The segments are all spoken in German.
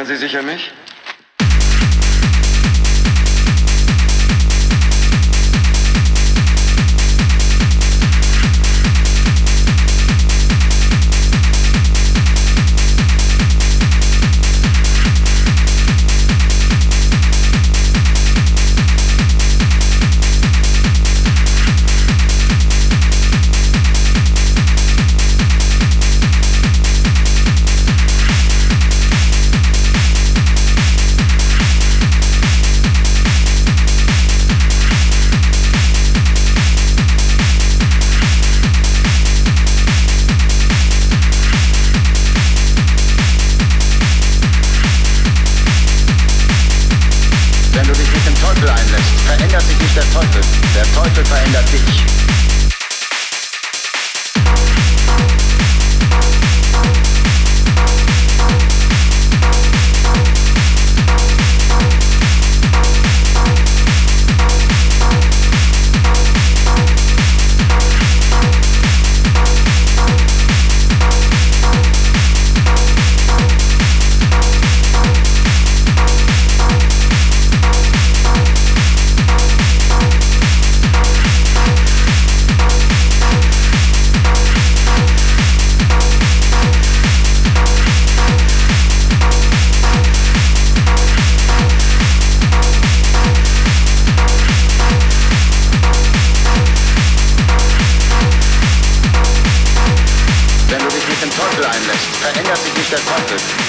Erinnern Sie sich an mich?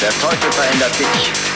Der Teufel verändert dich.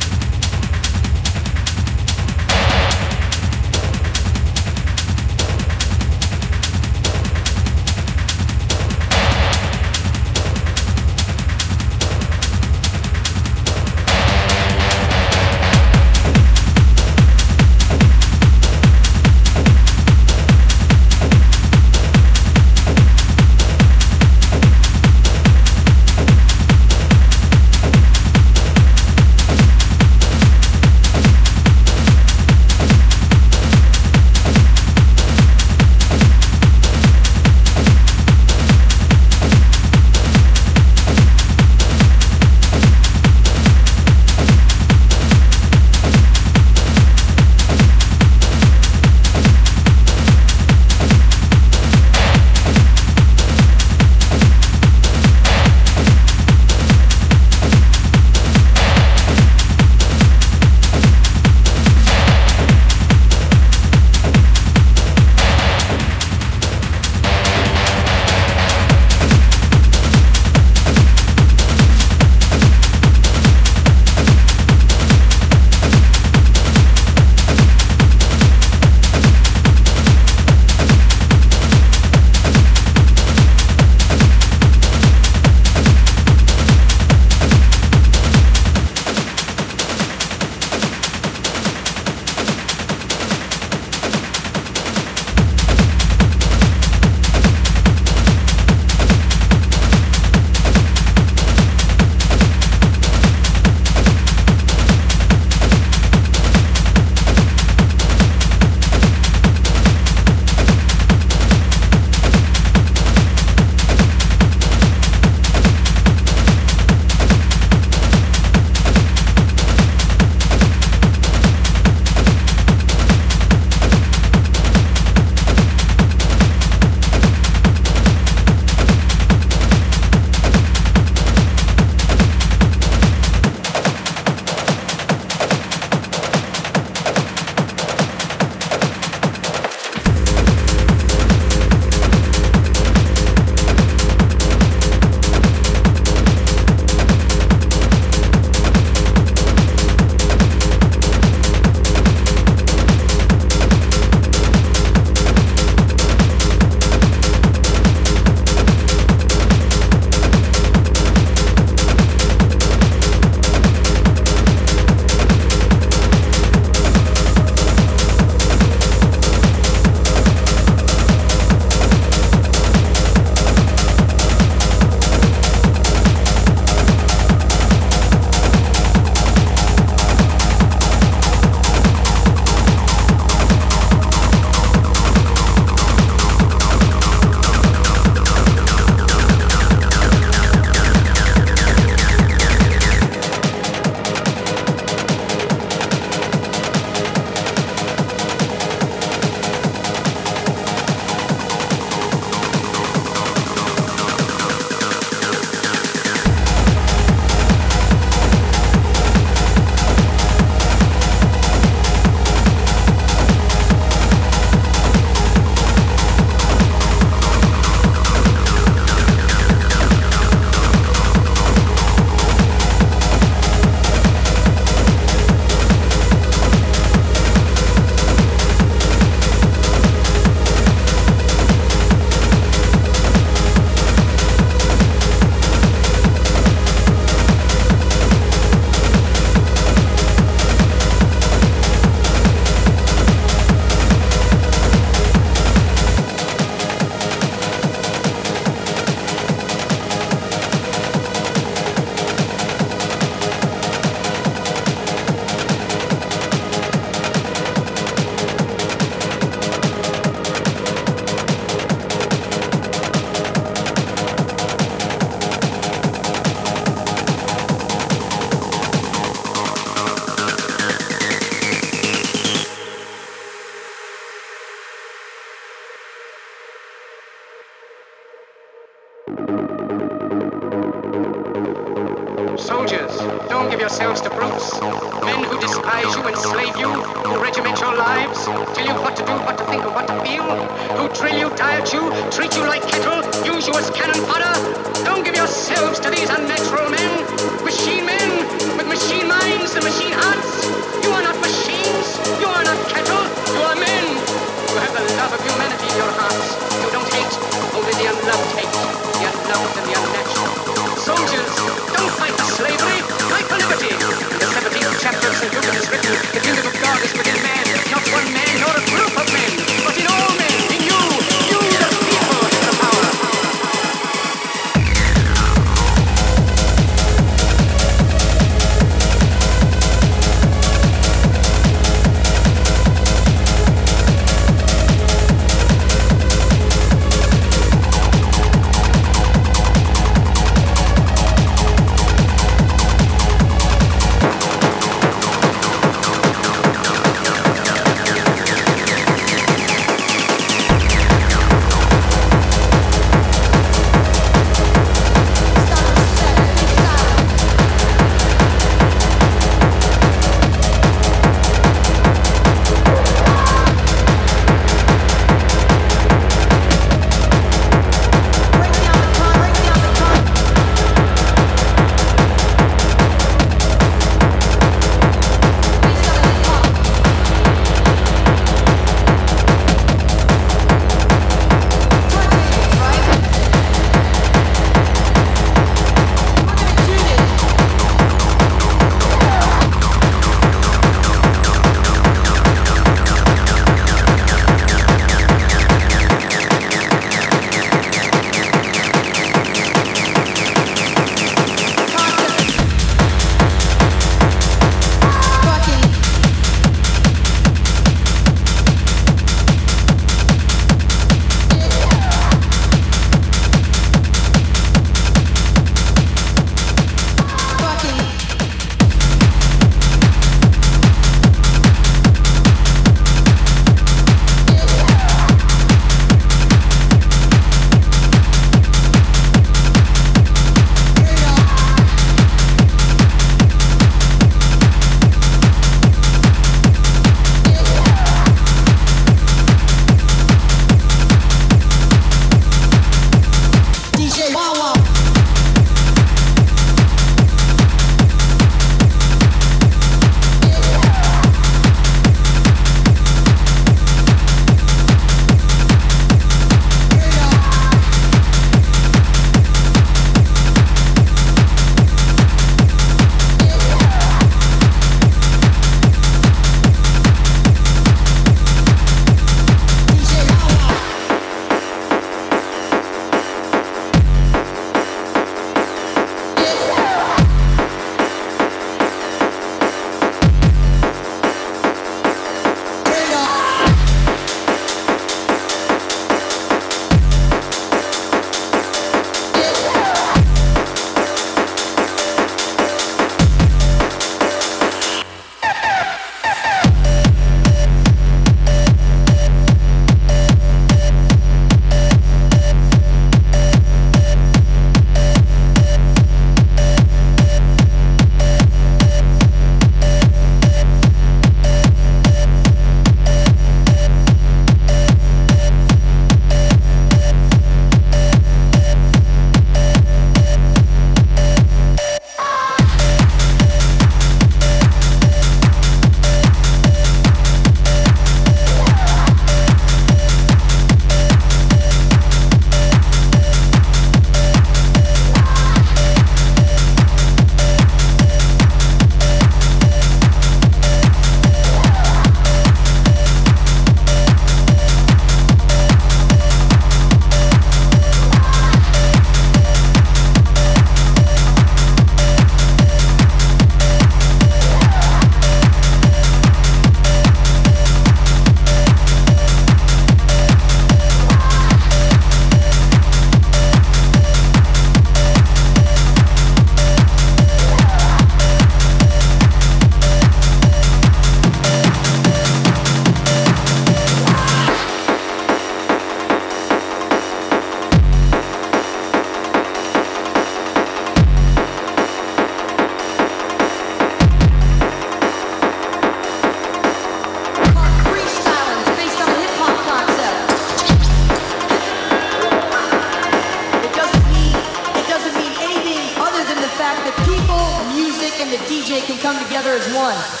Come together as one.